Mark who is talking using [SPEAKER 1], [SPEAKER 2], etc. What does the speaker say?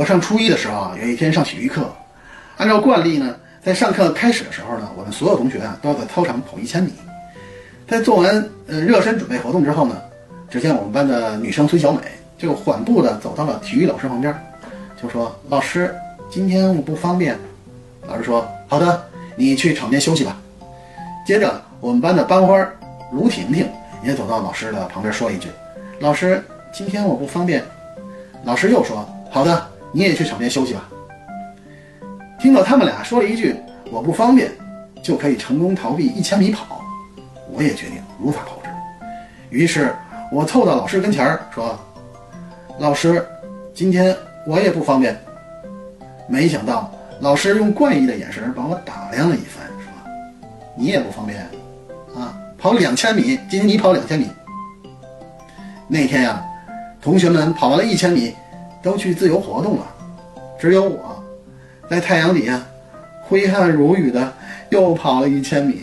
[SPEAKER 1] 我上初一的时候啊，有一天上体育课，按照惯例呢，在上课开始的时候呢，我们所有同学啊都要在操场跑一千米。在做完呃热身准备活动之后呢，只见我们班的女生崔小美就缓步的走到了体育老师旁边，就说：“老师，今天我不方便。”老师说：“好的，你去场边休息吧。”接着，我们班的班花卢婷婷也走到老师的旁边说了一句：“老师，今天我不方便。”老师又说：“好的，你也去场边休息吧。”听到他们俩说了一句“我不方便”，就可以成功逃避一千米跑，我也决定如法炮制。于是，我凑到老师跟前儿说：“老师，今天我也不方便。”没想到，老师用怪异的眼神把我打量了一番，说：“你也不方便啊？跑两千米，今天你跑两千米。”那天呀、同学们跑完了一千米，都去自由活动了，只有我在太阳底下挥汗如雨的又跑了一千米。